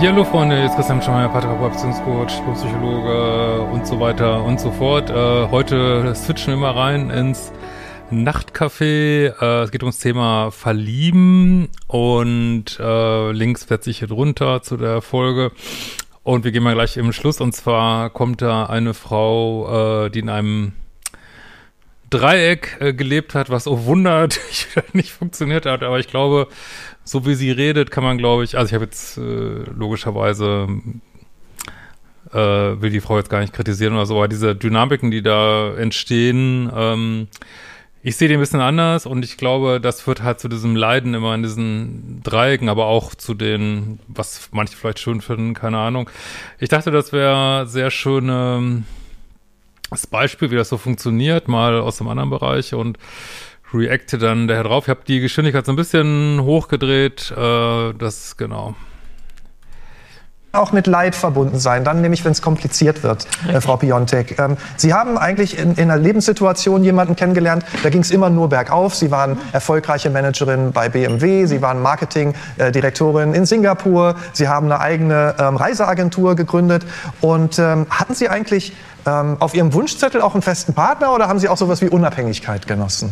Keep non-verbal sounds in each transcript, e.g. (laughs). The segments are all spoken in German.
Ja, hallo Freunde, jetzt Christian Schmeier, Paartherapeut, Beziehungscoach, Psychologe und so weiter und so fort. Äh, heute switchen wir mal rein ins Nachtcafé. Äh, es geht ums Thema Verlieben und äh, Links setze ich hier drunter zu der Folge. Und wir gehen mal gleich im Schluss. Und zwar kommt da eine Frau, äh, die in einem Dreieck äh, gelebt hat, was oh Wunder (laughs) nicht funktioniert hat. Aber ich glaube, so wie sie redet, kann man, glaube ich, also ich habe jetzt äh, logischerweise äh, will die Frau jetzt gar nicht kritisieren oder so, aber diese Dynamiken, die da entstehen, ähm, ich sehe die ein bisschen anders und ich glaube, das führt halt zu diesem Leiden immer in diesen Dreiecken, aber auch zu den, was manche vielleicht schön finden, keine Ahnung. Ich dachte, das wäre sehr schönes das Beispiel, wie das so funktioniert, mal aus einem anderen Bereich und reacte dann daher drauf. Ich habe die Geschwindigkeit so ein bisschen hochgedreht. Äh, das genau. Auch mit Leid verbunden sein, dann nämlich, wenn es kompliziert wird, äh, Frau Piontek. Ähm, Sie haben eigentlich in, in, einer Lebenssituation jemanden kennengelernt, da ging es immer nur bergauf. Sie waren erfolgreiche Managerin bei BMW, Sie waren Marketingdirektorin in Singapur, Sie haben eine eigene ähm, Reiseagentur gegründet. Und ähm, hatten Sie eigentlich ähm, auf Ihrem Wunschzettel auch einen festen Partner oder haben Sie auch sowas wie Unabhängigkeit genossen?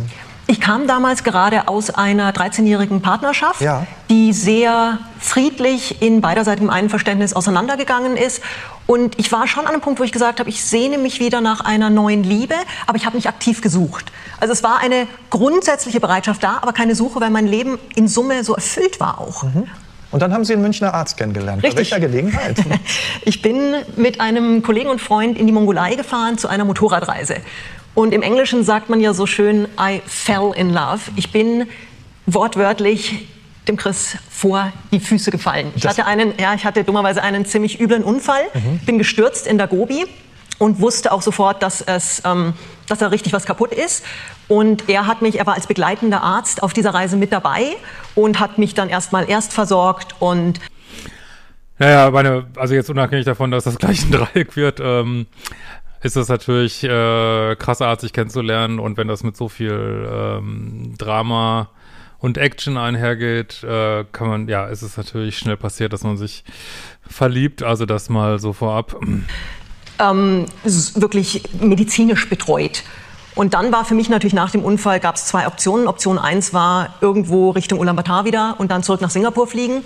Ich kam damals gerade aus einer 13-jährigen Partnerschaft, ja. die sehr friedlich in beiderseitigem Einverständnis auseinandergegangen ist. Und ich war schon an einem Punkt, wo ich gesagt habe, ich sehne mich wieder nach einer neuen Liebe, aber ich habe nicht aktiv gesucht. Also es war eine grundsätzliche Bereitschaft da, aber keine Suche, weil mein Leben in Summe so erfüllt war auch. Mhm. Und dann haben Sie einen Münchner Arzt kennengelernt. Richtig. Bei welcher Gelegenheit? (laughs) ich bin mit einem Kollegen und Freund in die Mongolei gefahren zu einer Motorradreise. Und im Englischen sagt man ja so schön, I fell in love. Ich bin wortwörtlich dem Chris vor die Füße gefallen. Ich hatte einen, ja, ich hatte dummerweise einen ziemlich üblen Unfall, mhm. bin gestürzt in der Gobi und wusste auch sofort, dass es, ähm, dass da richtig was kaputt ist. Und er hat mich, er war als begleitender Arzt auf dieser Reise mit dabei und hat mich dann erstmal erst versorgt und naja, meine, also jetzt unabhängig davon, dass das gleich ein Dreieck wird, ähm, ist es natürlich äh, krasser, sich kennenzulernen und wenn das mit so viel ähm, Drama und Action einhergeht, äh, kann man, ja, ist es natürlich schnell passiert, dass man sich verliebt, also das mal so vorab. Ähm, wirklich medizinisch betreut. Und dann war für mich natürlich nach dem Unfall, gab es zwei Optionen. Option 1 war irgendwo Richtung Ulaanbaatar wieder und dann zurück nach Singapur fliegen.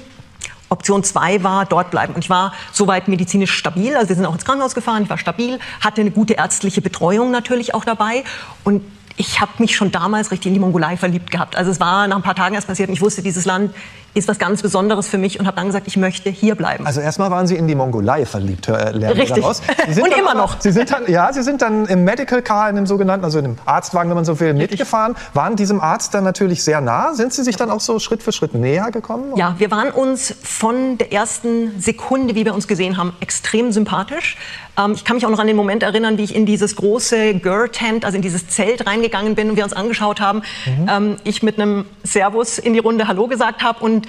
Option 2 war dort bleiben. Und ich war soweit medizinisch stabil. Also wir sind auch ins Krankenhaus gefahren. Ich war stabil, hatte eine gute ärztliche Betreuung natürlich auch dabei. Und ich habe mich schon damals richtig in die Mongolei verliebt gehabt. Also es war nach ein paar Tagen erst passiert und ich wusste, dieses Land ist was ganz Besonderes für mich und habe dann gesagt, ich möchte hier bleiben. Also erstmal waren Sie in die Mongolei verliebt, äh, lernen Richtig. und immer noch. Sie sind dann, ja, Sie sind dann im Medical Car, in dem sogenannten, also in dem Arztwagen, wenn man so will, mitgefahren, waren diesem Arzt dann natürlich sehr nah. Sind Sie sich dann auch so Schritt für Schritt näher gekommen? Ja, wir waren uns von der ersten Sekunde, wie wir uns gesehen haben, extrem sympathisch. Ähm, ich kann mich auch noch an den Moment erinnern, wie ich in dieses große Girl-Tent, also in dieses Zelt reingegangen bin und wir uns angeschaut haben. Mhm. Ähm, ich mit einem Servus in die Runde Hallo gesagt habe und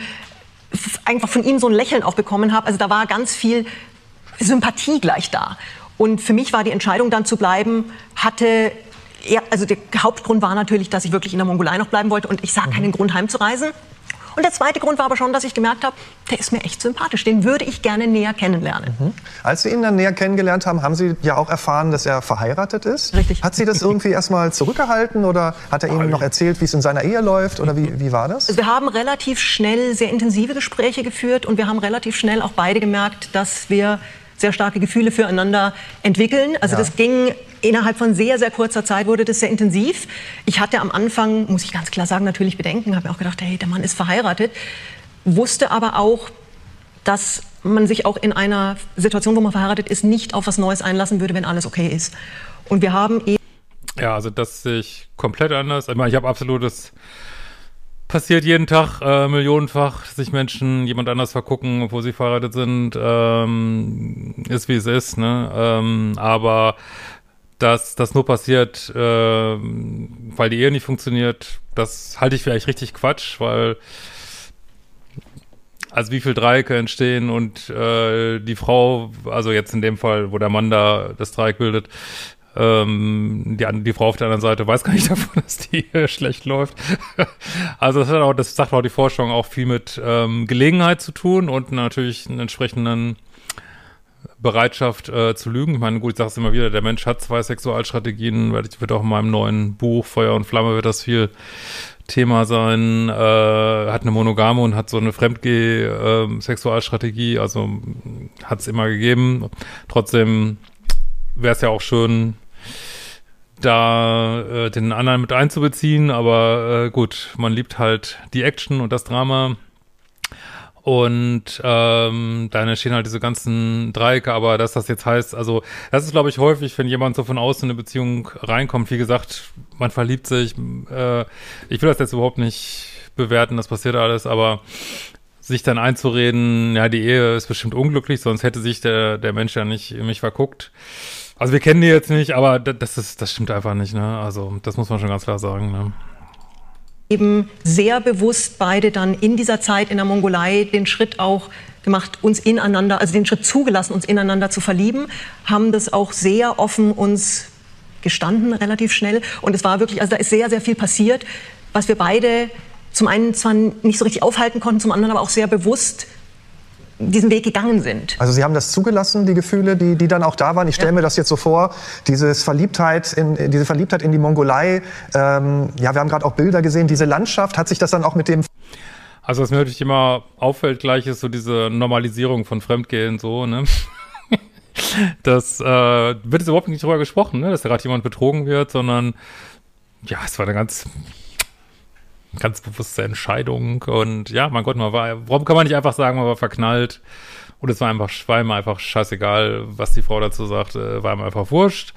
einfach von ihm so ein Lächeln auch bekommen habe. Also da war ganz viel Sympathie gleich da. Und für mich war die Entscheidung dann zu bleiben, hatte also der Hauptgrund war natürlich, dass ich wirklich in der Mongolei noch bleiben wollte und ich sah mhm. keinen Grund heimzureisen. Und der zweite Grund war aber schon, dass ich gemerkt habe, der ist mir echt sympathisch. Den würde ich gerne näher kennenlernen. Mhm. Als Sie ihn dann näher kennengelernt haben, haben Sie ja auch erfahren, dass er verheiratet ist. Richtig. Hat Sie das irgendwie (laughs) erstmal zurückgehalten oder hat er Ihnen noch erzählt, wie es in seiner Ehe läuft oder wie, wie war das? Wir haben relativ schnell sehr intensive Gespräche geführt und wir haben relativ schnell auch beide gemerkt, dass wir sehr starke Gefühle füreinander entwickeln. Also ja. das ging innerhalb von sehr, sehr kurzer Zeit wurde das sehr intensiv. Ich hatte am Anfang, muss ich ganz klar sagen, natürlich Bedenken. Habe mir auch gedacht, hey, der Mann ist verheiratet. Wusste aber auch, dass man sich auch in einer Situation, wo man verheiratet ist, nicht auf was Neues einlassen würde, wenn alles okay ist. Und wir haben eben ja, also das sehe ich komplett anders. Ich, meine, ich habe absolutes passiert jeden Tag äh, millionenfach, dass sich Menschen jemand anders vergucken, obwohl sie verheiratet sind, ähm, ist wie es ist, ne? Ähm, aber dass das nur passiert, äh, weil die Ehe nicht funktioniert, das halte ich eigentlich richtig Quatsch, weil also wie viel Dreiecke entstehen und äh, die Frau, also jetzt in dem Fall, wo der Mann da das Dreieck bildet, ähm, die, die Frau auf der anderen Seite weiß gar nicht (laughs) davon, dass die äh, schlecht läuft. (laughs) also das hat auch, das sagt auch die Forschung auch viel mit ähm, Gelegenheit zu tun und natürlich einen entsprechenden Bereitschaft äh, zu lügen. Ich meine, gut, ich sage es immer wieder, der Mensch hat zwei Sexualstrategien, weil ich wird auch in meinem neuen Buch Feuer und Flamme wird das viel Thema sein, äh, hat eine Monogame und hat so eine Fremdgeh-Sexualstrategie, äh, also hat es immer gegeben. Trotzdem wäre es ja auch schön, da äh, den anderen mit einzubeziehen, aber äh, gut, man liebt halt die Action und das Drama. Und ähm, dann entstehen halt diese ganzen Dreiecke, aber dass das jetzt heißt, also das ist, glaube ich, häufig, wenn jemand so von außen in eine Beziehung reinkommt, wie gesagt, man verliebt sich, äh, ich will das jetzt überhaupt nicht bewerten, das passiert alles, aber sich dann einzureden, ja, die Ehe ist bestimmt unglücklich, sonst hätte sich der, der Mensch ja nicht in mich verguckt. Also wir kennen die jetzt nicht, aber das ist, das stimmt einfach nicht, ne? Also das muss man schon ganz klar sagen, ne? Eben sehr bewusst beide dann in dieser Zeit in der Mongolei den Schritt auch gemacht, uns ineinander, also den Schritt zugelassen, uns ineinander zu verlieben, haben das auch sehr offen uns gestanden, relativ schnell. Und es war wirklich, also da ist sehr, sehr viel passiert, was wir beide zum einen zwar nicht so richtig aufhalten konnten, zum anderen aber auch sehr bewusst diesen Weg gegangen sind. Also Sie haben das zugelassen, die Gefühle, die, die dann auch da waren. Ich stelle ja. mir das jetzt so vor, dieses Verliebtheit in, diese Verliebtheit in die Mongolei. Ähm, ja, wir haben gerade auch Bilder gesehen. Diese Landschaft, hat sich das dann auch mit dem... Also was mir natürlich immer auffällt gleich ist so diese Normalisierung von Fremdgehen so, ne? (laughs) das äh, wird jetzt überhaupt nicht drüber gesprochen, ne? dass da gerade jemand betrogen wird, sondern ja, es war eine ganz ganz bewusste Entscheidung. Und ja, mein Gott, man war, warum kann man nicht einfach sagen, man war verknallt? Und es war einfach, war ihm einfach scheißegal, was die Frau dazu sagte, war ihm einfach wurscht.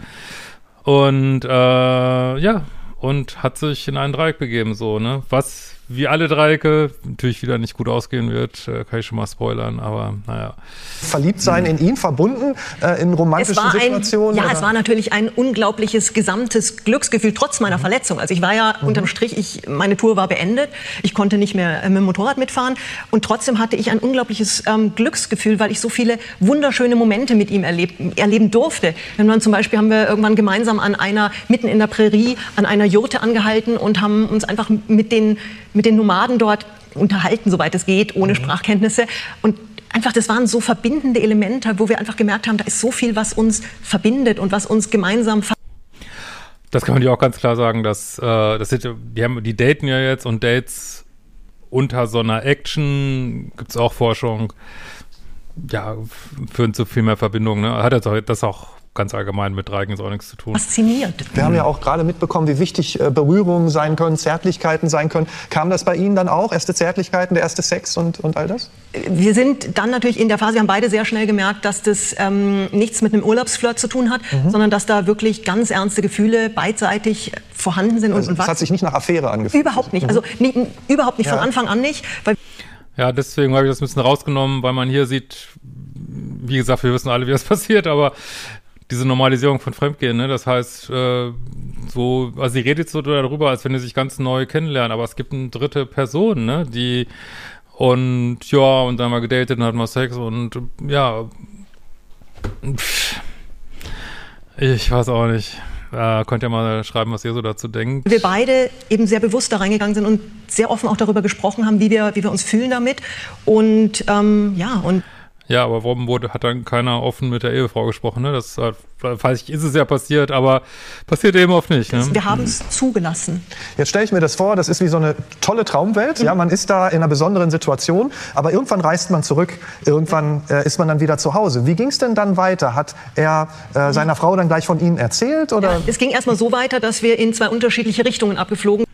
Und äh, ja, und hat sich in einen Dreieck begeben, so, ne? Was wie alle Dreiecke natürlich wieder nicht gut ausgehen wird, äh, kann ich schon mal spoilern, aber naja. Verliebt sein in ihn, verbunden äh, in romantischen ein, Situationen? Ja, oder? es war natürlich ein unglaubliches gesamtes Glücksgefühl, trotz meiner mhm. Verletzung. Also ich war ja mhm. unterm Strich, ich, meine Tour war beendet, ich konnte nicht mehr äh, mit dem Motorrad mitfahren und trotzdem hatte ich ein unglaubliches ähm, Glücksgefühl, weil ich so viele wunderschöne Momente mit ihm erlebt, erleben durfte. Wenn man zum Beispiel haben wir irgendwann gemeinsam an einer, mitten in der Prärie, an einer Jurte angehalten und haben uns einfach mit den mit den Nomaden dort unterhalten, soweit es geht, ohne mhm. Sprachkenntnisse. Und einfach, das waren so verbindende Elemente, wo wir einfach gemerkt haben, da ist so viel, was uns verbindet und was uns gemeinsam das kann man ja auch ganz klar sagen, dass, äh, das sind, die, haben, die daten ja jetzt und Dates unter so einer Action gibt es auch Forschung, ja, führen zu viel mehr Verbindungen. Ne? Hat er das auch ganz allgemein mit Reigen auch nichts zu tun. Fasziniert. Wir haben ja auch gerade mitbekommen, wie wichtig äh, Berührungen sein können, Zärtlichkeiten sein können. Kam das bei Ihnen dann auch? Erste Zärtlichkeiten, der erste Sex und, und all das? Wir sind dann natürlich in der Phase, wir haben beide sehr schnell gemerkt, dass das ähm, nichts mit einem Urlaubsflirt zu tun hat, mhm. sondern dass da wirklich ganz ernste Gefühle beidseitig vorhanden sind. Also, und, und das hat sich nicht nach Affäre angefühlt? Überhaupt nicht. Also nie, überhaupt nicht, ja. von Anfang an nicht. ja, deswegen habe ich das ein bisschen rausgenommen, weil man hier sieht, wie gesagt, wir wissen alle, wie das (laughs) passiert, aber diese Normalisierung von Fremdgehen, ne? Das heißt, äh, so, also sie redet so darüber, als wenn sie sich ganz neu kennenlernen, aber es gibt eine dritte Person, ne? Die und ja, und dann mal gedatet und hat mal Sex und ja. Pff, ich weiß auch nicht. Äh, könnt ihr mal schreiben, was ihr so dazu denkt. Wir beide eben sehr bewusst da reingegangen sind und sehr offen auch darüber gesprochen haben, wie wir, wie wir uns fühlen damit. Und ähm, ja, und ja, aber warum wurde, hat dann keiner offen mit der Ehefrau gesprochen? Ne? Das vielleicht ist es ja passiert, aber passiert eben oft nicht. Ne? Wir haben es zugelassen. Jetzt stelle ich mir das vor, das ist wie so eine tolle Traumwelt. Mhm. Ja, man ist da in einer besonderen Situation, aber irgendwann reist man zurück, irgendwann äh, ist man dann wieder zu Hause. Wie ging es denn dann weiter? Hat er äh, seiner Frau dann gleich von Ihnen erzählt? Oder? Ja, es ging erstmal so weiter, dass wir in zwei unterschiedliche Richtungen abgeflogen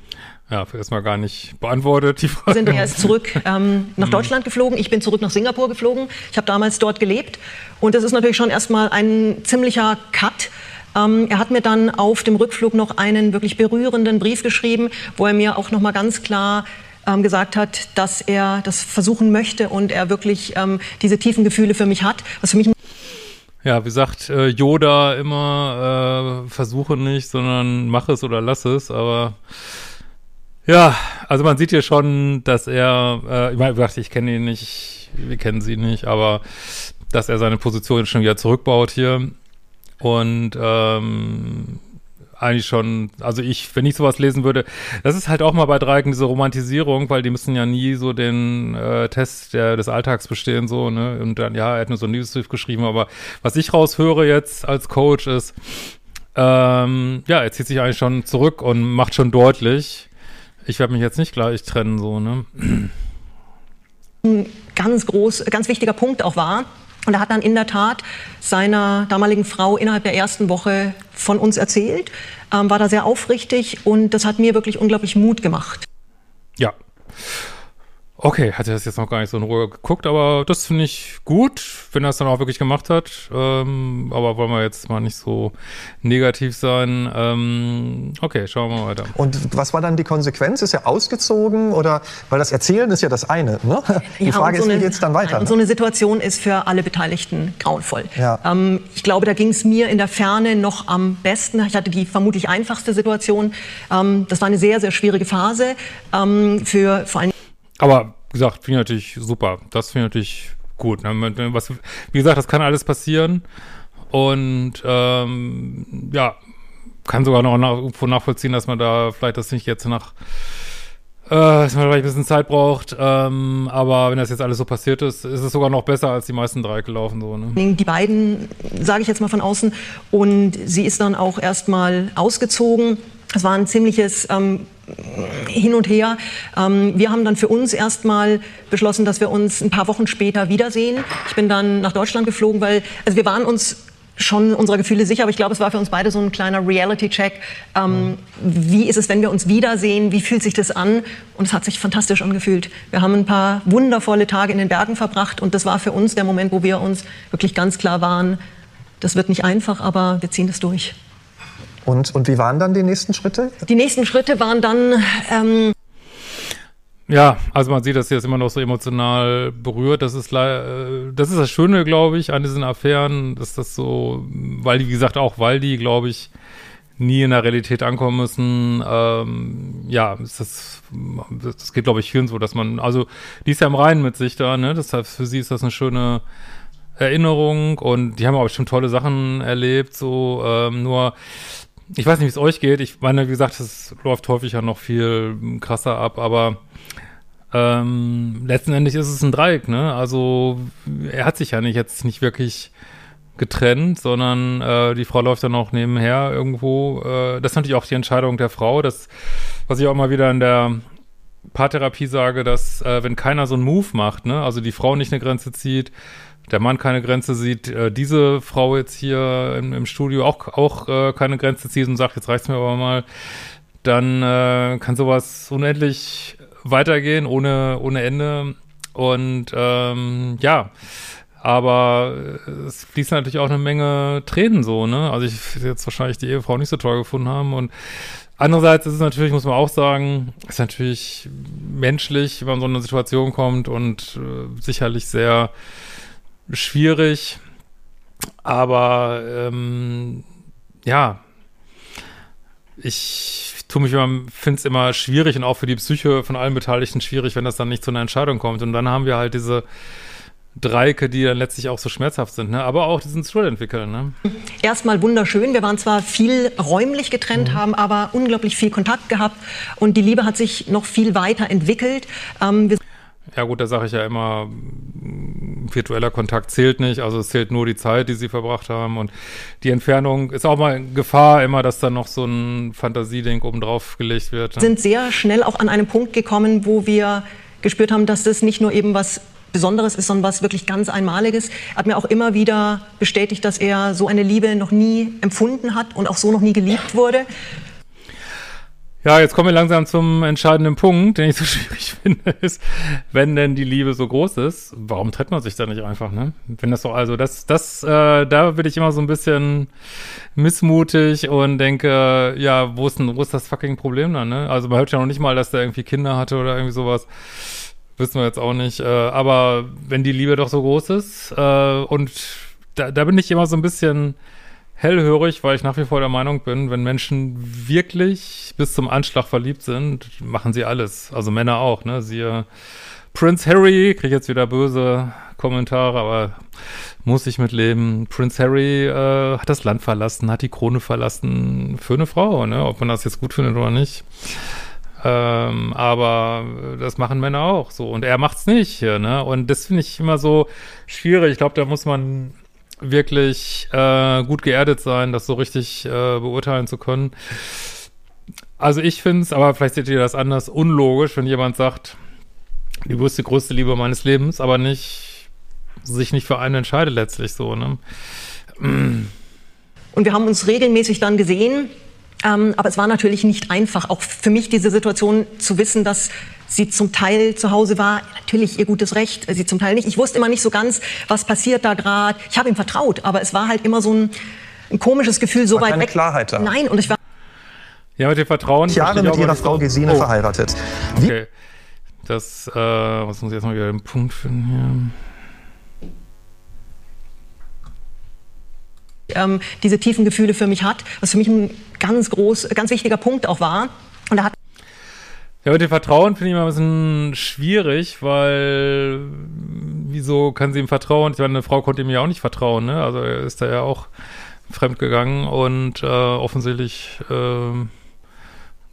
ja, erstmal gar nicht beantwortet, die Frage. Sind erst zurück ähm, nach mhm. Deutschland geflogen. Ich bin zurück nach Singapur geflogen. Ich habe damals dort gelebt. Und das ist natürlich schon erstmal ein ziemlicher Cut. Ähm, er hat mir dann auf dem Rückflug noch einen wirklich berührenden Brief geschrieben, wo er mir auch noch mal ganz klar ähm, gesagt hat, dass er das versuchen möchte und er wirklich ähm, diese tiefen Gefühle für mich hat, was für mich ja, wie sagt äh, Yoda immer, äh, versuche nicht, sondern mach es oder lass es, aber ja, also man sieht hier schon, dass er, äh, ich meine, ich kenne ihn nicht, wir kennen sie nicht, aber dass er seine Position schon wieder zurückbaut hier und ähm, eigentlich schon, also ich, wenn ich sowas lesen würde, das ist halt auch mal bei Dreiecken diese Romantisierung, weil die müssen ja nie so den äh, Test der, des Alltags bestehen, so, ne? Und dann, ja, er hat nur so ein Newsbrief geschrieben, aber was ich raushöre jetzt als Coach ist, ähm, ja, er zieht sich eigentlich schon zurück und macht schon deutlich, ich werde mich jetzt nicht gleich trennen, so, ne? Ein ganz groß, ganz wichtiger Punkt auch war, und er hat dann in der Tat seiner damaligen Frau innerhalb der ersten Woche von uns erzählt, ähm, war da sehr aufrichtig und das hat mir wirklich unglaublich Mut gemacht. Ja. Okay, hatte das jetzt noch gar nicht so in Ruhe geguckt, aber das finde ich gut, wenn er es dann auch wirklich gemacht hat. Ähm, aber wollen wir jetzt mal nicht so negativ sein. Ähm, okay, schauen wir mal weiter. Und was war dann die Konsequenz? Ist er ausgezogen oder, weil das Erzählen ist ja das eine, ne? Die ja, Frage so ist, wie geht es dann weiter? Nein, und so eine Situation ist für alle Beteiligten grauenvoll. Ja. Ähm, ich glaube, da ging es mir in der Ferne noch am besten. Ich hatte die vermutlich einfachste Situation. Ähm, das war eine sehr, sehr schwierige Phase ähm, für vor allem aber wie gesagt, finde ich natürlich super. Das finde ich natürlich gut. Ne? Was, wie gesagt, das kann alles passieren. Und ähm, ja, kann sogar noch nach, nachvollziehen, dass man da vielleicht das nicht jetzt nach äh, dass man vielleicht ein bisschen Zeit braucht, ähm, aber wenn das jetzt alles so passiert ist, ist es sogar noch besser als die meisten drei gelaufen. So, ne? Die beiden, sage ich jetzt mal von außen, und sie ist dann auch erstmal ausgezogen. Es war ein ziemliches ähm, hin und her. Ähm, wir haben dann für uns erstmal beschlossen, dass wir uns ein paar Wochen später wiedersehen. Ich bin dann nach Deutschland geflogen, weil also wir waren uns schon unserer Gefühle sicher, aber ich glaube, es war für uns beide so ein kleiner Reality-Check. Ähm, wie ist es, wenn wir uns wiedersehen? Wie fühlt sich das an? Und es hat sich fantastisch angefühlt. Wir haben ein paar wundervolle Tage in den Bergen verbracht und das war für uns der Moment, wo wir uns wirklich ganz klar waren, das wird nicht einfach, aber wir ziehen das durch. Und, und wie waren dann die nächsten Schritte? Die nächsten Schritte waren dann. Ähm ja, also man sieht, dass sie das immer noch so emotional berührt. Das ist, äh, das ist das Schöne, glaube ich, an diesen Affären, dass das so, weil die, wie gesagt, auch weil die, glaube ich, nie in der Realität ankommen müssen. Ähm, ja, ist das, das geht, glaube ich, vielen so, dass man, also die ist ja im Reinen mit sich da, ne? Deshalb für sie ist das eine schöne Erinnerung und die haben auch bestimmt tolle Sachen erlebt, so ähm, nur ich weiß nicht, wie es euch geht. Ich meine, wie gesagt, es läuft häufig ja noch viel krasser ab, aber ähm, letzten ist es ein Dreieck, ne? Also er hat sich ja nicht jetzt nicht wirklich getrennt, sondern äh, die Frau läuft dann auch nebenher irgendwo. Äh, das ist natürlich auch die Entscheidung der Frau. Das, was ich auch mal wieder in der Paartherapie sage, dass äh, wenn keiner so einen Move macht, ne, also die Frau nicht eine Grenze zieht, der Mann keine Grenze sieht, äh, diese Frau jetzt hier im, im Studio auch, auch äh, keine Grenze zieht und sagt, jetzt reicht's mir aber mal, dann äh, kann sowas unendlich weitergehen, ohne, ohne Ende. Und ähm, ja, aber es fließen natürlich auch eine Menge Tränen so, ne? Also ich jetzt wahrscheinlich die Ehefrau nicht so toll gefunden haben. Und andererseits ist es natürlich, muss man auch sagen, ist natürlich menschlich, wenn man in so eine Situation kommt und äh, sicherlich sehr schwierig. Aber ähm, ja, ich tue mich immer, finde es immer schwierig und auch für die Psyche von allen Beteiligten schwierig, wenn das dann nicht zu einer Entscheidung kommt. Und dann haben wir halt diese Dreiecke, die dann letztlich auch so schmerzhaft sind, ne? aber auch diesen Thrill entwickeln. Ne? Erstmal wunderschön. Wir waren zwar viel räumlich getrennt, mhm. haben aber unglaublich viel Kontakt gehabt und die Liebe hat sich noch viel weiter entwickelt. Ähm, ja gut, da sage ich ja immer, virtueller Kontakt zählt nicht, also es zählt nur die Zeit, die sie verbracht haben und die Entfernung ist auch mal Gefahr immer, dass dann noch so ein Fantasieding obendrauf gelegt wird. Ne? Sind sehr schnell auch an einen Punkt gekommen, wo wir gespürt haben, dass das nicht nur eben was Besonderes ist, sondern was wirklich ganz Einmaliges. Er hat mir auch immer wieder bestätigt, dass er so eine Liebe noch nie empfunden hat und auch so noch nie geliebt wurde. Ja, jetzt kommen wir langsam zum entscheidenden Punkt, den ich so (laughs) schwierig finde, ist, wenn denn die Liebe so groß ist, warum trennt man sich da nicht einfach, ne? Wenn das so, also das, das, äh, da bin ich immer so ein bisschen missmutig und denke, ja, wo ist denn, wo ist das fucking Problem dann, ne? Also man hört ja noch nicht mal, dass der irgendwie Kinder hatte oder irgendwie sowas. Wissen wir jetzt auch nicht. Äh, aber wenn die Liebe doch so groß ist, äh, und da, da bin ich immer so ein bisschen hellhörig, weil ich nach wie vor der Meinung bin, wenn Menschen wirklich bis zum Anschlag verliebt sind, machen sie alles. Also Männer auch, ne? Siehe Prince Harry, krieg jetzt wieder böse Kommentare, aber muss ich mitleben. Prince Harry äh, hat das Land verlassen, hat die Krone verlassen für eine Frau, ne? Ob man das jetzt gut findet oder nicht. Ähm, aber das machen Männer auch so. Und er macht's nicht ne? Und das finde ich immer so schwierig. Ich glaube, da muss man wirklich äh, gut geerdet sein, das so richtig äh, beurteilen zu können. Also ich finde es, aber vielleicht seht ihr das anders, unlogisch, wenn jemand sagt, die größte, Liebe meines Lebens, aber nicht, sich nicht für einen entscheidet letztlich so, ne? Und wir haben uns regelmäßig dann gesehen, ähm, aber es war natürlich nicht einfach, auch für mich diese Situation zu wissen, dass sie zum Teil zu Hause war. Natürlich ihr gutes Recht, sie zum Teil nicht. Ich wusste immer nicht so ganz, was passiert da gerade. Ich habe ihm vertraut, aber es war halt immer so ein, ein komisches Gefühl, so war weit keine weg. Klarheit da. Nein, und ich war Ja, mit dem Vertrauen. Jahre ich mit auch ihrer nicht Frau so. Gesine Oh, verheiratet. Wie Okay. Das, äh, was muss ich jetzt mal wieder den Punkt finden ähm, diese tiefen Gefühle für mich hat, was für mich ein ganz groß, ganz wichtiger Punkt auch war. Und da hat. Ja, mit dem Vertrauen finde ich immer ein bisschen schwierig, weil wieso kann sie ihm vertrauen? Ich meine, eine Frau konnte ihm ja auch nicht vertrauen, ne? Also er ist da ja auch fremd gegangen und äh, offensichtlich äh,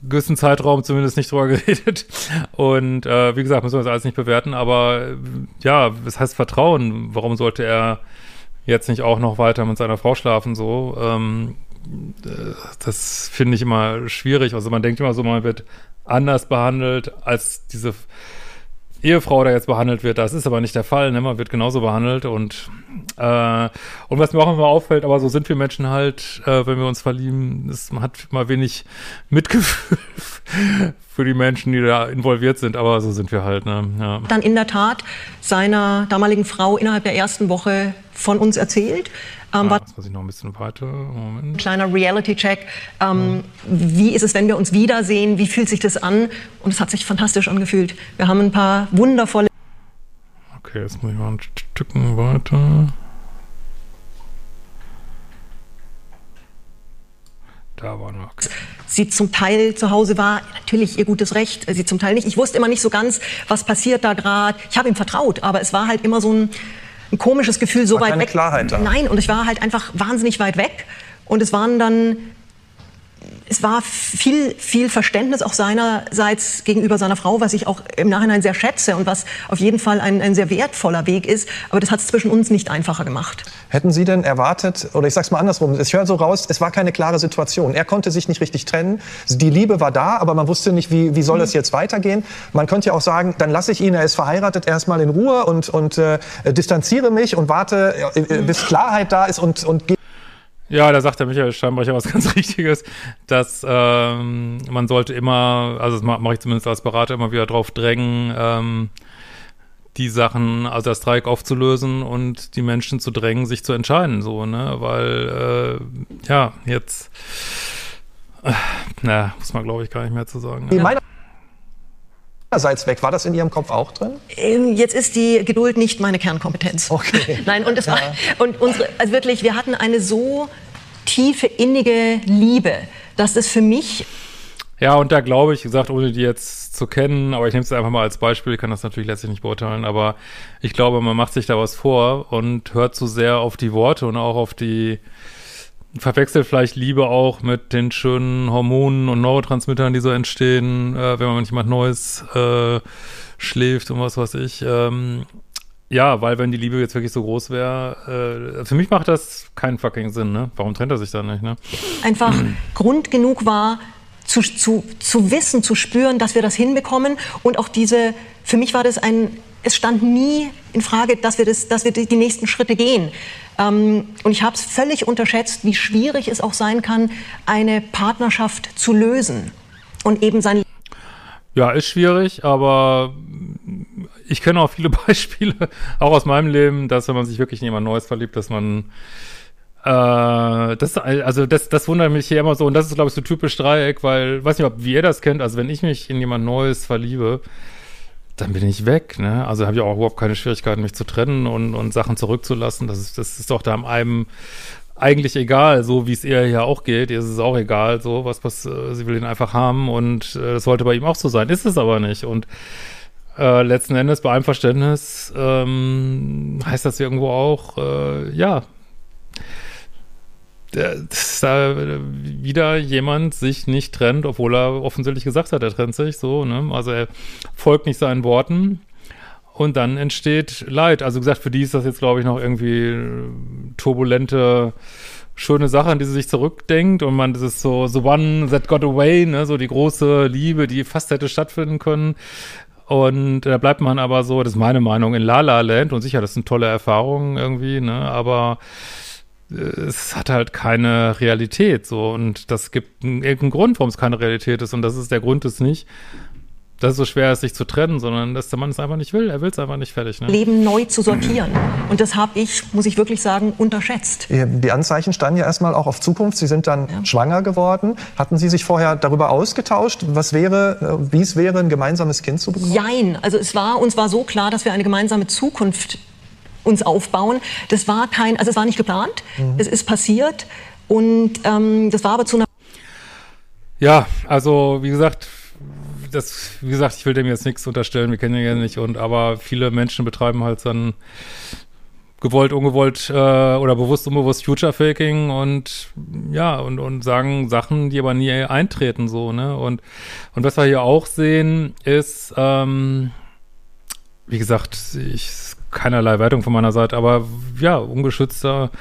gewissen Zeitraum zumindest nicht drüber (laughs) geredet. Und äh, wie gesagt, müssen wir das alles nicht bewerten, aber ja, was heißt Vertrauen? Warum sollte er jetzt nicht auch noch weiter mit seiner Frau schlafen so? Ähm, äh, das finde ich immer schwierig. Also man denkt immer so, man wird anders behandelt, als diese Ehefrau da jetzt behandelt wird. Das ist aber nicht der Fall, ne? Man wird genauso behandelt und äh, und was mir auch immer auffällt, aber so sind wir Menschen halt, äh, wenn wir uns verlieben, ist, man hat immer wenig Mitgefühl (laughs) für die Menschen, die da involviert sind, aber so sind wir halt, ne? Ja. dann in der Tat seiner damaligen Frau innerhalb der ersten Woche von uns erzählt. Ähm, Ah, war muss ich noch ein bisschen weiter. Moment. ein kleiner Reality-Check. Ähm, Wie ist es, wenn wir uns wiedersehen? Wie fühlt sich das an? Und es hat sich fantastisch angefühlt. Wir haben ein paar wundervolle Okay, jetzt muss ich mal ein Stücken weiter. Da waren wir. Okay. sie zum Teil zu Hause war, natürlich ihr gutes Recht, sie zum Teil nicht. Ich wusste immer nicht so ganz, was passiert da gerade. Ich habe ihm vertraut, aber es war halt immer so ein, ein komisches Gefühl, so War weit keine weg. Klarheit da. Nein, und ich war halt einfach wahnsinnig weit weg. Und es waren dann, es war viel, viel Verständnis auch seinerseits gegenüber seiner Frau, was ich auch im Nachhinein sehr schätze und was auf jeden Fall ein, ein sehr wertvoller Weg ist. Aber das hat es zwischen uns nicht einfacher gemacht. Hätten Sie denn erwartet, oder ich sag's mal andersrum, ich höre so raus, es war keine klare Situation. Er konnte sich nicht richtig trennen. Die Liebe war da, aber man wusste nicht, wie, wie soll das jetzt weitergehen. Man könnte ja auch sagen, dann lasse ich ihn, er ist verheiratet, erstmal in Ruhe und, und äh, distanziere mich und warte, äh, äh, bis Klarheit da ist und, und gehe Ja, da sagt der Michael Steinbrecher was (laughs) ganz Richtiges, dass ähm, man sollte immer, also das mache ich zumindest als Berater immer wieder drauf drängen, ähm, die Sachen, also das Dreieck aufzulösen und die Menschen zu drängen, sich zu entscheiden, so, ne, weil, äh, ja, jetzt, äh, na, muss man glaube ich gar nicht mehr zu sagen. Ja. Meinerseits weg. War das in Ihrem Kopf auch drin? Ähm, Jetzt ist die Geduld nicht meine Kernkompetenz. Okay. (laughs) Nein, und es war, und unsere, also wirklich, wir hatten eine so tiefe, innige Liebe, dass es für mich Ja, und da glaube ich, gesagt, ohne die jetzt zu kennen, aber ich nehme es einfach mal als Beispiel, ich kann das natürlich letztlich nicht beurteilen, aber ich glaube, man macht sich da was vor und hört zu sehr auf die Worte und auch auf die, verwechselt vielleicht Liebe auch mit den schönen Hormonen und Neurotransmittern, die so entstehen, äh, wenn man mit jemand Neues äh, schläft und was weiß ich. Ähm, ja, weil wenn die Liebe jetzt wirklich so groß wäre, äh, für mich macht das keinen fucking Sinn, ne? Warum trennt er sich dann nicht, ne? einfach (clears throat) Grund genug war, zu, zu, zu wissen, zu spüren, dass wir das hinbekommen. Und auch diese, für mich war das ein, es stand nie in Frage, dass wir, das, dass wir die, nächsten Schritte gehen. Ähm, und ich habe es völlig unterschätzt, wie schwierig es auch sein kann, eine Partnerschaft zu lösen. und eben sein ja, ist schwierig, aber ich kenne auch viele (laughs) Beispiele, auch aus meinem Leben, dass wenn man sich wirklich in jemand Neues verliebt, dass man äh, das, also das, das wundert mich hier immer so und das ist, glaube ich, so typisch Dreieck, weil, weiß nicht, ob wie ihr das kennt, also wenn ich mich in jemand Neues verliebe, dann bin ich weg, ne? Also habe ich auch überhaupt keine Schwierigkeiten, mich zu trennen und, und Sachen zurückzulassen. Das ist, das ist doch da einem eigentlich egal, so wie es ihr ja auch geht. Ihr ist es auch egal, so was, was sie will ihn einfach haben und äh, das sollte bei ihm auch so sein. Ist es aber nicht. Und äh, letzten Endes bei Einverständnis ähm, heißt das irgendwo auch, äh, ja, dass da wieder jemand sich nicht trennt, obwohl er offensichtlich gesagt hat, er trennt sich so, ne? Also er folgt nicht seinen Worten und dann entsteht Leid. Also gesagt, für die ist das jetzt, glaube ich, noch irgendwie turbulente, schöne Sache, an die sie sich zurückdenkt und man, das ist so the one that got away, ne? So die große Liebe, die fast hätte stattfinden können. Und da bleibt man aber so, das ist meine Meinung, in La La Land und sicher, das sind tolle Erfahrungen irgendwie, ne? Aber es hat halt keine Realität so und das gibt einen, irgendeinen Grund, warum es keine Realität ist und das ist der Grund ist nicht, dass es so schwer ist, sich zu trennen, sondern dass der Mann es einfach nicht will. Er will es einfach nicht fertig. Ne? Leben neu zu sortieren. Und das habe ich, muss ich wirklich sagen, unterschätzt. Die Anzeichen standen ja erstmal auch auf Zukunft. Sie sind dann ja. schwanger geworden. Hatten Sie sich vorher darüber ausgetauscht, was wäre, wie es wäre, ein gemeinsames Kind zu bekommen? Jein. Also es war uns war so klar, dass wir eine gemeinsame Zukunft uns aufbauen. Das war kein, also es war nicht geplant, mhm. es ist passiert und ähm, das war aber zu einer. Ja, also wie gesagt, das, wie gesagt, ich will dem jetzt nichts unterstellen, wir kennen ihn ja nicht und aber viele Menschen betreiben halt dann gewollt, ungewollt äh, oder bewusst, unbewusst Future Faking und ja, und, und sagen Sachen, die aber nie eintreten, so, ne? Und, und was wir hier auch sehen, ist, ähm, wie gesagt, ich keinerlei Wertung von meiner Seite, aber ja, ungeschützter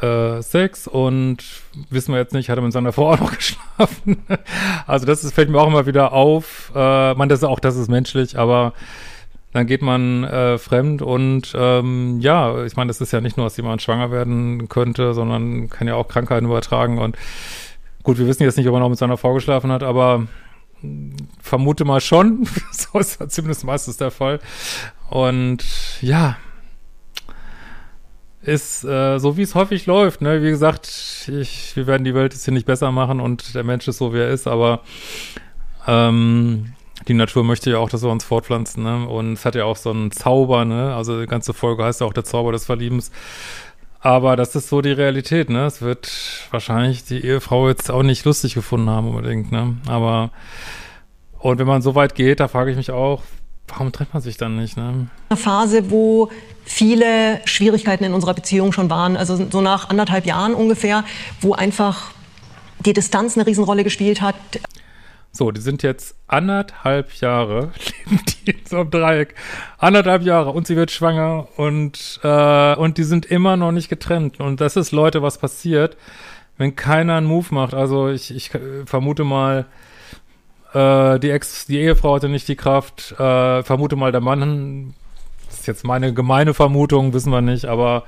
äh, Sex und wissen wir jetzt nicht, hat er mit seiner Frau auch noch (laughs) geschlafen. also das ist, fällt mir auch immer wieder auf. Äh, man, das ist auch, das ist menschlich, aber dann geht man äh, fremd und ähm, ja, ich meine, das ist ja nicht nur, dass jemand schwanger werden könnte, sondern kann ja auch Krankheiten übertragen und gut, wir wissen jetzt nicht, ob er noch mit seiner Frau geschlafen hat, aber vermute mal schon. (laughs) so ist ja zumindest meistens der Fall. Und ja, ist äh, so, wie es häufig läuft. Ne? Wie gesagt, ich, wir werden die Welt jetzt hier nicht besser machen und der Mensch ist so, wie er ist, aber ähm, die Natur möchte ja auch, dass wir uns fortpflanzen. Ne? Und es hat ja auch so einen Zauber, ne? also die ganze Folge heißt ja auch der Zauber des Verliebens. Aber das ist so die Realität, ne? Es wird wahrscheinlich die Ehefrau jetzt auch nicht lustig gefunden haben unbedingt, ne? Aber und wenn man so weit geht, da frage ich mich auch, warum trennt man sich dann nicht, ne? Eine Phase, wo viele Schwierigkeiten in unserer Beziehung schon waren, also so nach anderthalb Jahren ungefähr, wo einfach die Distanz eine Riesenrolle gespielt hat. So, die sind jetzt anderthalb Jahre, (laughs) leben die in so einem Dreieck. Anderthalb Jahre und sie wird schwanger und, äh, und die sind immer noch nicht getrennt. Und das ist, Leute, was passiert, wenn keiner einen Move macht. Also ich, ich vermute mal, äh, die Ex, die Ehefrau hatte nicht die Kraft, äh, vermute mal der Mann, das ist jetzt meine gemeine Vermutung, wissen wir nicht, aber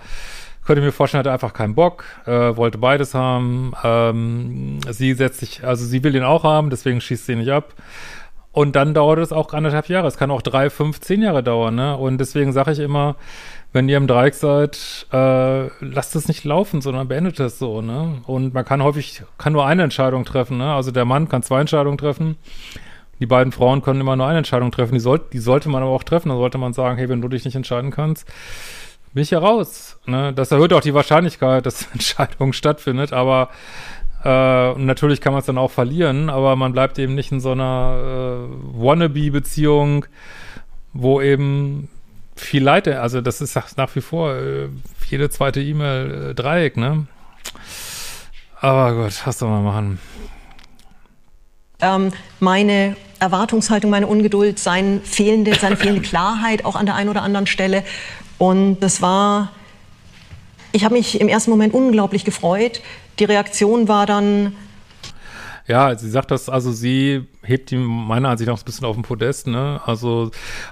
könnte mir vorstellen, hat er einfach keinen Bock, äh, wollte beides haben. Ähm, sie setzt sich, also sie will ihn auch haben, deswegen schießt sie nicht ab. Und dann dauert es auch anderthalb Jahre. Es kann auch drei, fünf, zehn Jahre dauern, ne? Und deswegen sage ich immer, wenn ihr im Dreieck seid, äh, lasst es nicht laufen, sondern beendet es so, ne? Und man kann häufig, kann nur eine Entscheidung treffen, ne? Also der Mann kann zwei Entscheidungen treffen. Die beiden Frauen können immer nur eine Entscheidung treffen. Die, soll, die sollte man aber auch treffen. Da sollte man sagen, hey, wenn du dich nicht entscheiden kannst, bin ich ja raus. Ne? Das erhöht auch die Wahrscheinlichkeit, dass (laughs) Entscheidung stattfindet, aber äh, natürlich kann man es dann auch verlieren, aber man bleibt eben nicht in so einer äh, Wannabe-Beziehung, wo eben viel Leid, also das ist nach wie vor äh, jede zweite E-Mail äh, Dreieck, ne? Aber gut, was soll man machen? Ähm, meine Erwartungshaltung, meine Ungeduld, sein fehlende, seine fehlende (coughs) Klarheit auch an der einen oder anderen Stelle und das war, ich habe mich im ersten Moment unglaublich gefreut. Die Reaktion war dann. Ja, sie sagt das, also sie hebt ihn meiner Ansicht nach ein bisschen auf den Podest, ne? Also,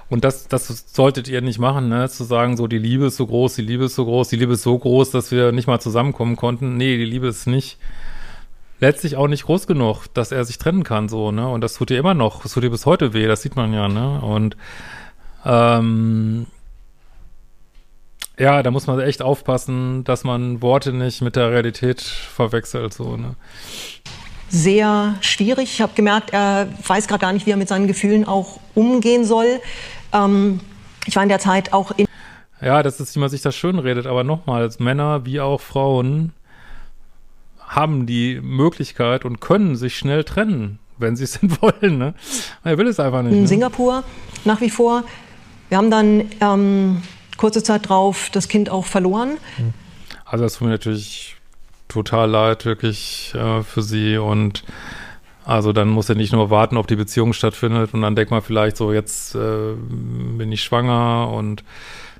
und das, das solltet ihr nicht machen, ne? Zu sagen, so, die Liebe ist so groß, die Liebe ist so groß, die Liebe ist so groß, dass wir nicht mal zusammenkommen konnten. Nee, die Liebe ist nicht letztlich auch nicht groß genug, dass er sich trennen kann, so, ne? Und das tut ihr immer noch, das tut ihr bis heute weh, das sieht man ja, ne? Und ähm, ja, da muss man echt aufpassen, dass man Worte nicht mit der Realität verwechselt, so, ne? Sehr schwierig. Ich habe gemerkt, er weiß gerade gar nicht, wie er mit seinen Gefühlen auch umgehen soll. Ähm, ich war in der Zeit auch in. Ja, das ist, wie man sich das schön redet, aber nochmals, Männer wie auch Frauen haben die Möglichkeit und können sich schnell trennen, wenn sie es denn (laughs) wollen. Ne? Er will es einfach nicht. In ne? Singapur nach wie vor. Wir haben dann ähm, kurze Zeit drauf das Kind auch verloren. Also das tut mir natürlich total leid, wirklich äh, für sie und also dann muss er nicht nur warten, ob die Beziehung stattfindet und dann denkt man vielleicht so, jetzt äh, bin ich schwanger und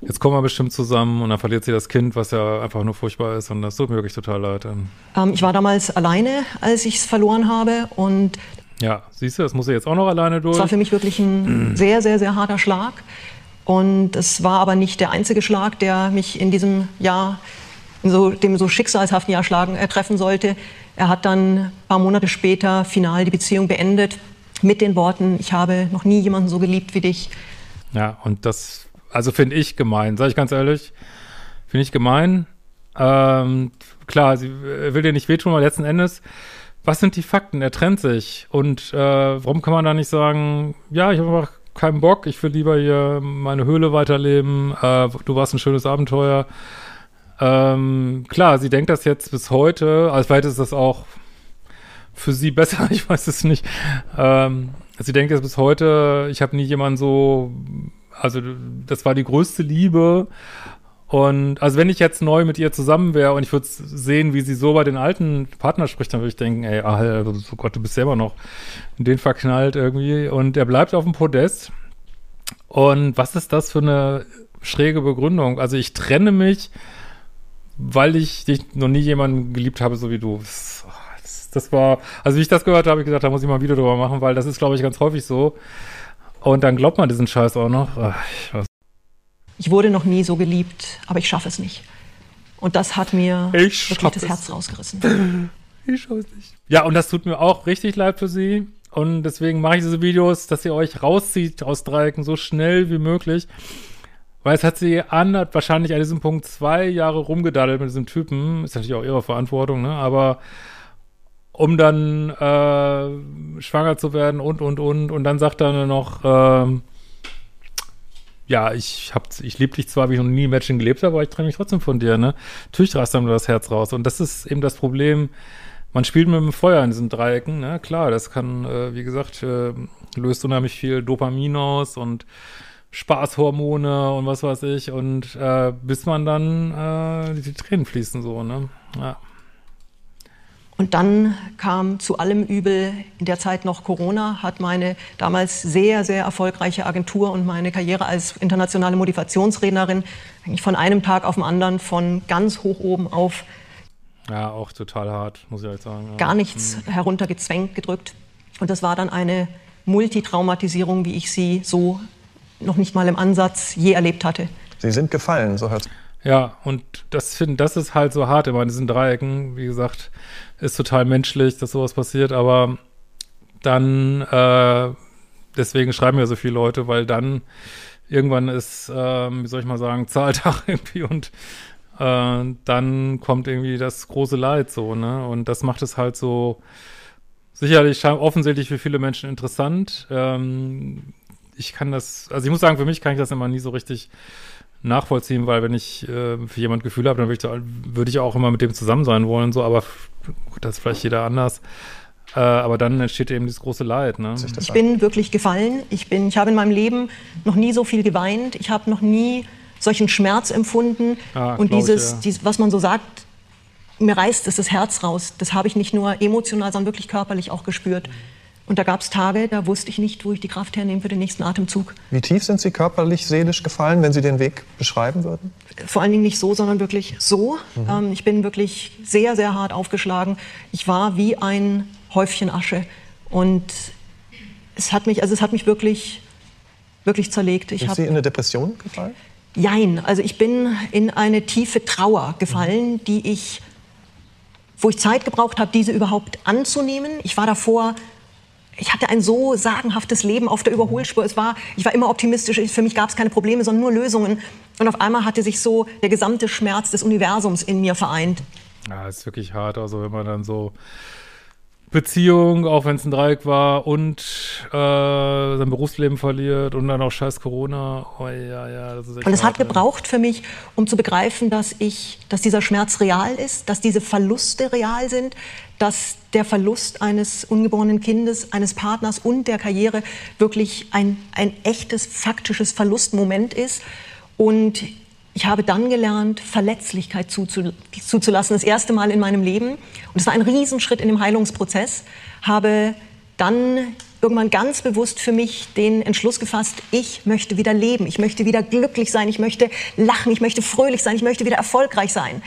jetzt kommen wir bestimmt zusammen und dann verliert sie das Kind, was ja einfach nur furchtbar ist und das tut mir wirklich total leid. Ähm, ich war damals alleine, als ich es verloren habe und ja, siehst du, das muss er jetzt auch noch alleine durch. Das war für mich wirklich ein (clears throat) sehr, sehr, sehr harter Schlag. Und es war aber nicht der einzige Schlag, der mich in diesem Jahr, so, dem so schicksalshaften Jahr schlagen, äh, treffen sollte. Er hat dann ein paar Monate später final die Beziehung beendet mit den Worten, ich habe noch nie jemanden so geliebt wie dich. Ja, und das, also finde ich gemein, sage ich ganz ehrlich, finde ich gemein. Ähm, klar, sie will dir nicht wehtun, aber letzten Endes, was sind die Fakten? Er trennt sich. Und äh, warum kann man da nicht sagen, ja, ich habe einfach keinen Bock, ich will lieber hier meine Höhle weiterleben, äh, du warst ein schönes Abenteuer. Ähm, klar, sie denkt das jetzt bis heute, also vielleicht ist das auch für sie (laughs) besser, ich weiß es nicht. Ähm, sie denkt jetzt bis heute, ich habe nie jemanden so, also das war die größte Liebe. Und also wenn ich jetzt neu mit ihr zusammen wäre und ich würde sehen, wie sie so bei den alten Partner spricht, dann würde ich denken, ey, oh Gott, du bist selber noch in den verknallt irgendwie. Und er bleibt auf dem Podest. Und was ist das für eine schräge Begründung? Also ich trenne mich, weil ich dich noch nie jemanden geliebt habe, so wie du. Das, das war, also wie ich das gehört habe, habe ich gesagt, da muss ich mal ein Video drüber machen, weil das ist, glaube ich, ganz häufig so. Und dann glaubt man diesen Scheiß auch noch. Ach, ich ich wurde noch nie so geliebt, aber ich schaffe es nicht. Und das hat mir ich wirklich das Herz rausgerissen. (laughs) Ich schaffe es nicht. Ja, und das tut mir auch richtig leid für sie. Und deswegen mache ich diese Videos, dass ihr euch rauszieht aus Dreiecken so schnell wie möglich. Weil es hat sie an, hat wahrscheinlich an diesem Punkt zwei Jahre rumgedaddelt mit diesem Typen. Ist natürlich auch ihre Verantwortung, ne? Aber um dann äh, schwanger zu werden und, und, und. Und dann sagt er noch, äh, ja, ich hab, ich liebe dich zwar, wie ich noch nie im Mädchen gelebt habe, aber ich trenne mich trotzdem von dir, ne? Natürlich reißt dann das Herz raus. Und das ist eben das Problem. Man spielt mit dem Feuer in diesen Dreiecken, ne? Klar, das kann, äh, wie gesagt, äh, löst unheimlich viel Dopamin aus und Spaßhormone und was weiß ich. Und äh, bis man dann äh, die Tränen fließen, so, ne? Ja. Und dann kam zu allem Übel in der Zeit noch Corona, hat meine damals sehr, sehr erfolgreiche Agentur und meine Karriere als internationale Motivationsrednerin eigentlich von einem Tag auf den anderen von ganz hoch oben auf ja, auch total hart, muss ich euch sagen. Ja. Gar nichts mhm. heruntergezwängt, gedrückt. Und das war dann eine Multitraumatisierung, wie ich sie so noch nicht mal im Ansatz je erlebt hatte. Sie sind gefallen, so hört Ja, und das finde, das ist halt so hart immer in diesen Dreiecken. Wie gesagt, ist total menschlich, dass sowas passiert, aber dann, äh, deswegen schreiben ja so viele Leute, weil dann irgendwann ist, äh, wie soll ich mal sagen, (laughs) Zahltag irgendwie und äh, dann kommt irgendwie das große Leid so, ne? Und das macht es halt so sicherlich offensichtlich für viele Menschen interessant. Ähm, ich kann das, also ich muss sagen, für mich kann ich das immer nie so richtig nachvollziehen, weil wenn ich äh, für jemand Gefühle habe, dann würde ich, würd ich auch immer mit dem zusammen sein wollen, so, aber gut, das ist vielleicht jeder anders. Äh, aber dann entsteht eben dieses große Leid. Ne? Ich bin wirklich gefallen. Ich, bin, ich habe in meinem Leben noch nie so viel geweint. Ich habe noch nie solchen Schmerz empfunden. Ah, und dieses, ich, ja. dieses, was man so sagt, mir reißt es das Herz raus. Das habe ich nicht nur emotional, sondern wirklich körperlich auch gespürt. Und da gab es Tage, da wusste ich nicht, wo ich die Kraft hernehme für den nächsten Atemzug. Wie tief sind Sie körperlich, seelisch gefallen, wenn Sie den Weg beschreiben würden? Vor allen Dingen nicht so, sondern wirklich so. Mhm. Ähm, ich bin wirklich sehr, sehr hart aufgeschlagen. Ich war wie ein Häufchen Asche. Und es hat mich, also es hat mich wirklich, wirklich zerlegt. Ich sind Sie in eine Depression gefallen? Jein. Also ich bin in eine tiefe Trauer gefallen, mhm. die ich wo ich Zeit gebraucht habe, diese überhaupt anzunehmen. Ich war davor ich hatte ein so sagenhaftes Leben auf der Überholspur. Es war, ich war immer optimistisch. Für mich gab es keine Probleme, sondern nur Lösungen. Und auf einmal hatte sich so der gesamte Schmerz des Universums in mir vereint. Ja, ist wirklich hart. Also wenn man dann so Beziehung, auch wenn es ein Dreieck war, und äh, sein Berufsleben verliert und dann auch scheiß Corona. Oh, ja, ja, das und es hat gebraucht für mich, um zu begreifen, dass ich, dass dieser Schmerz real ist, dass diese Verluste real sind, dass der Verlust eines ungeborenen Kindes, eines Partners und der Karriere wirklich ein, ein echtes, faktisches Verlustmoment ist. Und ich habe dann gelernt, Verletzlichkeit zuzulassen, das erste Mal in meinem Leben. Und es war ein Riesenschritt in dem Heilungsprozess. Habe dann irgendwann ganz bewusst für mich den Entschluss gefasst, ich möchte wieder leben, ich möchte wieder glücklich sein, ich möchte lachen, ich möchte fröhlich sein, ich möchte wieder erfolgreich sein.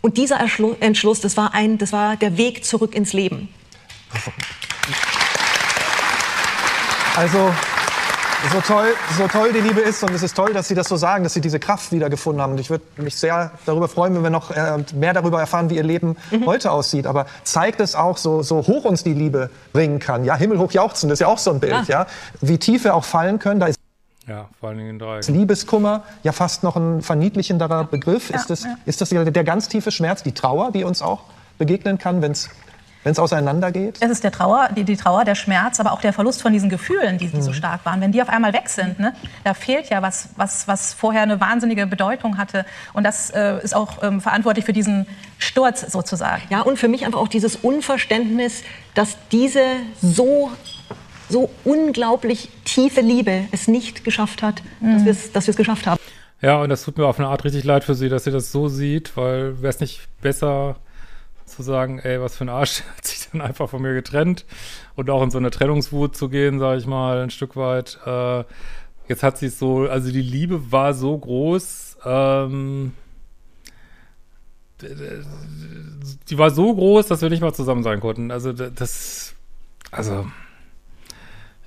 Und dieser Entschluss, das war, ein, das war der Weg zurück ins Leben. Also so toll, so toll die Liebe ist und es ist toll, dass Sie das so sagen, dass Sie diese Kraft wiedergefunden haben. Und ich würde mich sehr darüber freuen, wenn wir noch äh, mehr darüber erfahren, wie Ihr Leben mhm. heute aussieht. Aber zeigt es auch, so, so hoch uns die Liebe bringen kann. Ja, himmelhoch jauchzen, das ist ja auch so ein Bild. Ja. ja. Wie tief wir auch fallen können, da ist ja, vor allen Dingen drei. Liebeskummer, ja fast noch ein verniedlichenderer Begriff. Ja, ist, das, ja. ist das der ganz tiefe Schmerz, die Trauer, die uns auch begegnen kann, wenn es wenn es auseinandergeht? Es ist der Trauer, die, die, Trauer, der Schmerz, aber auch der Verlust von diesen Gefühlen, die, die mhm. so stark waren. Wenn die auf einmal weg sind, ne, da fehlt ja was, was, was vorher eine wahnsinnige Bedeutung hatte. Und das äh, ist auch ähm, verantwortlich für diesen Sturz sozusagen. Ja, und für mich einfach auch dieses Unverständnis, dass diese so so unglaublich tiefe Liebe es nicht geschafft hat, mhm. dass wir es geschafft haben. Ja, und das tut mir auf eine Art richtig leid für sie, dass sie das so sieht, weil wäre es nicht besser zu sagen, ey, was für ein Arsch, (laughs) hat sich dann einfach von mir getrennt und auch in so eine Trennungswut zu gehen, sage ich mal, ein Stück weit. Äh, jetzt hat sie es so, also die Liebe war so groß, ähm, die war so groß, dass wir nicht mal zusammen sein konnten. Also das, also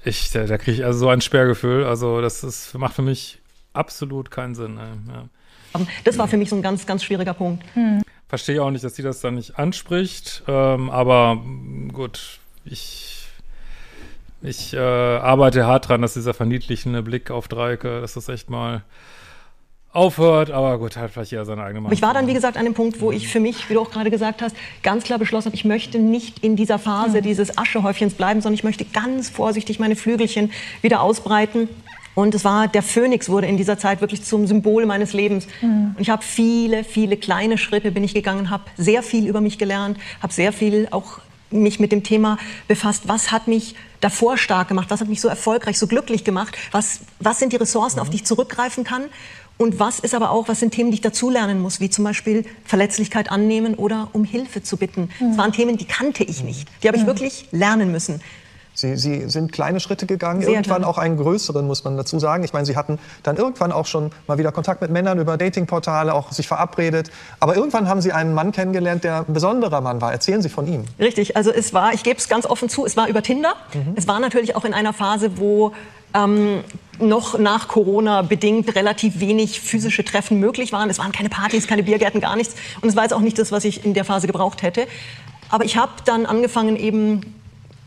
ich, da, da kriege ich also so ein Sperrgefühl. Also das ist, macht für mich absolut keinen Sinn. Ja. Das war für mich so ein ganz, ganz schwieriger Punkt. Hm. Verstehe auch nicht, dass sie das dann nicht anspricht. Ähm, aber gut, ich, ich äh, arbeite hart dran, dass dieser verniedlichende Blick auf Dreiecke, dass das echt mal aufhört, aber gut, hat vielleicht ja seine eigene Meinung. Ich war dann, wie gesagt, an dem Punkt, wo ich für mich, wie du auch gerade gesagt hast, ganz klar beschlossen habe, ich möchte nicht in dieser Phase dieses Aschehäufchens bleiben, sondern ich möchte ganz vorsichtig meine Flügelchen wieder ausbreiten. Und es war, der Phönix wurde in dieser Zeit wirklich zum Symbol meines Lebens. Mhm. Und ich habe viele, viele kleine Schritte bin ich gegangen, habe sehr viel über mich gelernt, habe sehr viel auch mich mit dem Thema befasst, was hat mich davor stark gemacht, was hat mich so erfolgreich, so glücklich gemacht, was, was sind die Ressourcen, mhm. auf die ich zurückgreifen kann und was ist aber auch, was sind Themen, die ich dazulernen muss, wie zum Beispiel Verletzlichkeit annehmen oder um Hilfe zu bitten. Mhm. Das waren Themen, die kannte ich nicht. Die habe ich mhm. wirklich lernen müssen. Sie, Sie, sind kleine Schritte gegangen, Sehr irgendwann klar. auch einen größeren, muss man dazu sagen. Ich meine, Sie hatten dann irgendwann auch schon mal wieder Kontakt mit Männern über Datingportale, auch sich verabredet. Aber irgendwann haben Sie einen Mann kennengelernt, der ein besonderer Mann war. Erzählen Sie von ihm. Richtig, also es war, ich gebe es ganz offen zu, es war über Tinder. Mhm. Es war natürlich auch in einer Phase, wo ähm, noch nach Corona bedingt relativ wenig physische Treffen möglich waren. Es waren keine Partys, keine Biergärten, gar nichts. Und es war jetzt auch nicht das, was ich in der Phase gebraucht hätte. Aber ich habe dann angefangen, eben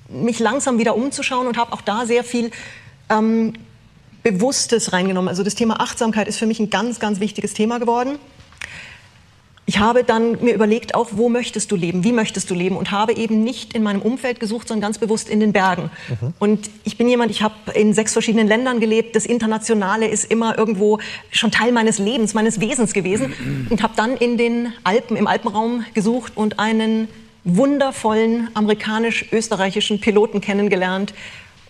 mich langsam wieder umzuschauen und habe auch da sehr viel ähm, Bewusstes reingenommen. Also das Thema Achtsamkeit ist für mich ein ganz, ganz wichtiges Thema geworden ich habe dann mir überlegt, auch wo möchtest du leben, wie möchtest du leben und habe eben nicht in meinem Umfeld gesucht, sondern ganz bewusst in den Bergen. Mhm. Und ich bin jemand, ich habe in sechs verschiedenen Ländern gelebt. Das Internationale ist immer irgendwo schon Teil meines Lebens, meines Wesens gewesen und habe dann in den Alpen, im Alpenraum gesucht und einen wundervollen amerikanisch-österreichischen Piloten kennengelernt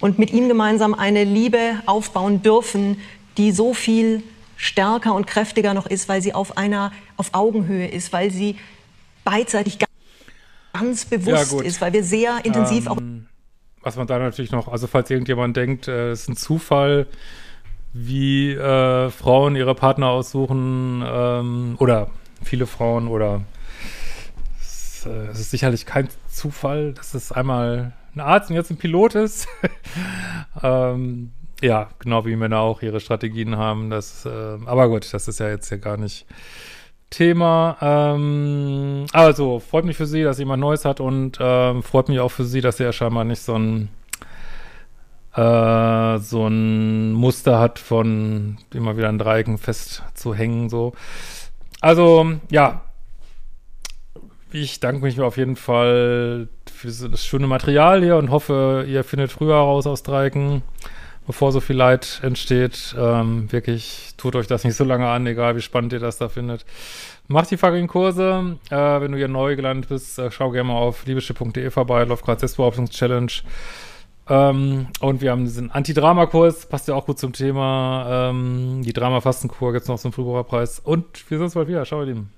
und mit ihm gemeinsam eine Liebe aufbauen dürfen, die so viel stärker und kräftiger noch ist, weil sie auf einer auf Augenhöhe ist, weil sie beidseitig ganz bewusst ja, ist, weil wir sehr intensiv ähm, auch was man da natürlich noch, also falls irgendjemand denkt, äh, es ist ein Zufall, wie äh, Frauen ihre Partner aussuchen ähm, oder viele Frauen oder es, äh, es, ist sicherlich kein Zufall, dass es einmal ein Arzt und jetzt ein Pilot ist. (laughs) ähm, ja, genau wie Männer auch ihre Strategien haben. Das, äh, aber gut, das ist ja jetzt ja gar nicht Thema. Ähm, also, freut mich für sie, dass jemand Neues hat und ähm, freut mich auch für sie, dass sie ja scheinbar nicht so ein äh, so ein Muster hat von immer wieder an Dreiecken festzuhängen, so. Also, ja. Ich danke mich auf jeden Fall für das schöne Material hier und hoffe, ihr findet früher raus aus Dreiecken bevor so viel Leid entsteht. Ähm, wirklich, tut euch das nicht so lange an, egal wie spannend ihr das da findet. Macht die fucking Kurse. Äh, wenn du hier neu gelandet bist, äh, schau gerne mal auf liebeschiff.de vorbei, läuft gerade Selbstbehauptungs-Challenge. Ähm, und wir haben diesen Anti-Drama-Kurs, passt ja auch gut zum Thema. Ähm, die Drama-Fastenkur gibt es noch zum Frühbucherpreis. Und wir sehen uns bald wieder. Ciao, ihr Lieben.